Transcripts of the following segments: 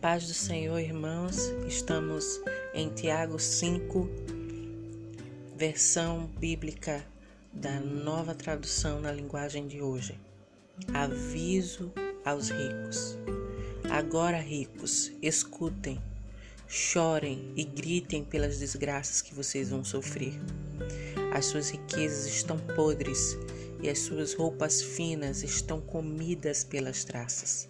paz do Senhor, irmãos. Estamos em Tiago 5, versão bíblica da nova tradução na linguagem de hoje. Aviso aos ricos. Agora, ricos, escutem, chorem e gritem pelas desgraças que vocês vão sofrer. As suas riquezas estão podres e as suas roupas finas estão comidas pelas traças.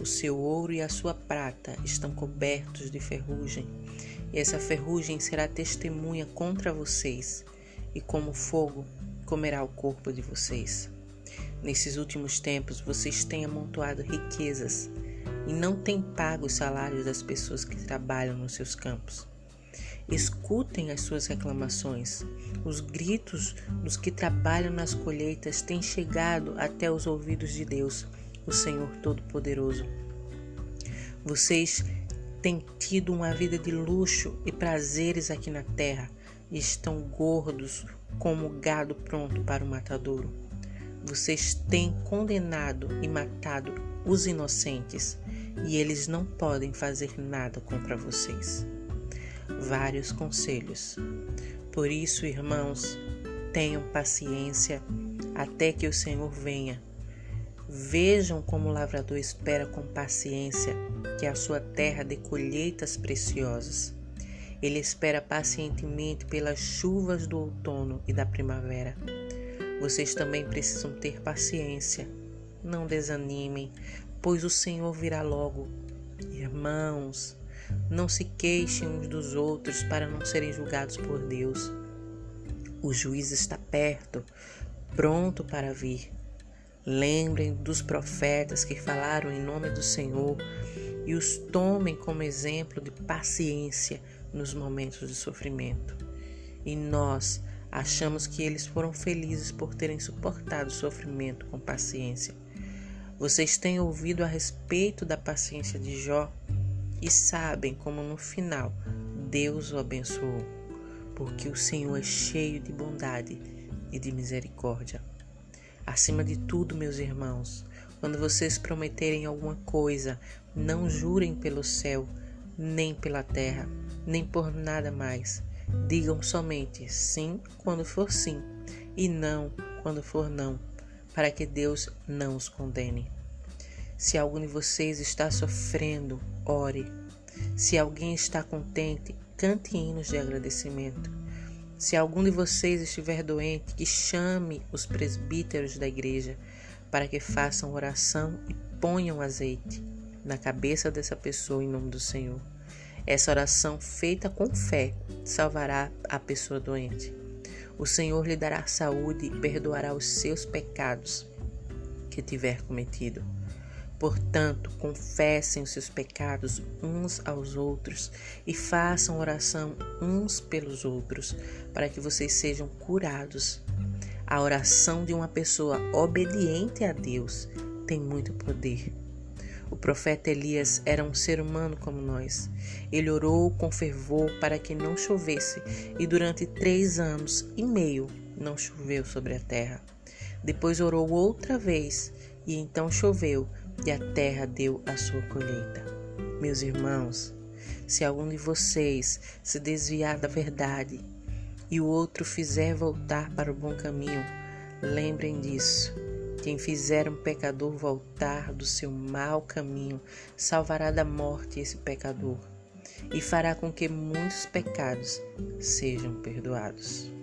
O seu ouro e a sua prata estão cobertos de ferrugem, e essa ferrugem será testemunha contra vocês, e como fogo comerá o corpo de vocês. Nesses últimos tempos vocês têm amontoado riquezas e não têm pago os salários das pessoas que trabalham nos seus campos. Escutem as suas reclamações. Os gritos dos que trabalham nas colheitas têm chegado até os ouvidos de Deus o Senhor Todo-Poderoso. Vocês têm tido uma vida de luxo e prazeres aqui na terra e estão gordos como gado pronto para o matadouro. Vocês têm condenado e matado os inocentes e eles não podem fazer nada contra vocês. Vários conselhos. Por isso, irmãos, tenham paciência até que o Senhor venha Vejam como o lavrador espera com paciência que a sua terra dê colheitas preciosas. Ele espera pacientemente pelas chuvas do outono e da primavera. Vocês também precisam ter paciência. Não desanimem, pois o Senhor virá logo. Irmãos, não se queixem uns dos outros para não serem julgados por Deus. O juiz está perto, pronto para vir. Lembrem dos profetas que falaram em nome do Senhor e os tomem como exemplo de paciência nos momentos de sofrimento. E nós achamos que eles foram felizes por terem suportado o sofrimento com paciência. Vocês têm ouvido a respeito da paciência de Jó e sabem como no final Deus o abençoou, porque o Senhor é cheio de bondade e de misericórdia. Acima de tudo, meus irmãos, quando vocês prometerem alguma coisa, não jurem pelo céu, nem pela terra, nem por nada mais. Digam somente sim quando for sim e não quando for não, para que Deus não os condene. Se algum de vocês está sofrendo, ore. Se alguém está contente, cante hinos de agradecimento. Se algum de vocês estiver doente, que chame os presbíteros da igreja para que façam oração e ponham azeite na cabeça dessa pessoa em nome do Senhor. Essa oração feita com fé salvará a pessoa doente. O Senhor lhe dará saúde e perdoará os seus pecados que tiver cometido. Portanto, confessem os seus pecados uns aos outros e façam oração uns pelos outros, para que vocês sejam curados. A oração de uma pessoa obediente a Deus tem muito poder. O profeta Elias era um ser humano como nós. Ele orou com fervor para que não chovesse, e durante três anos e meio não choveu sobre a terra. Depois orou outra vez, e então choveu, e a terra deu a sua colheita. Meus irmãos, se algum de vocês se desviar da verdade e o outro fizer voltar para o bom caminho, lembrem disso. Quem fizer um pecador voltar do seu mau caminho, salvará da morte esse pecador e fará com que muitos pecados sejam perdoados.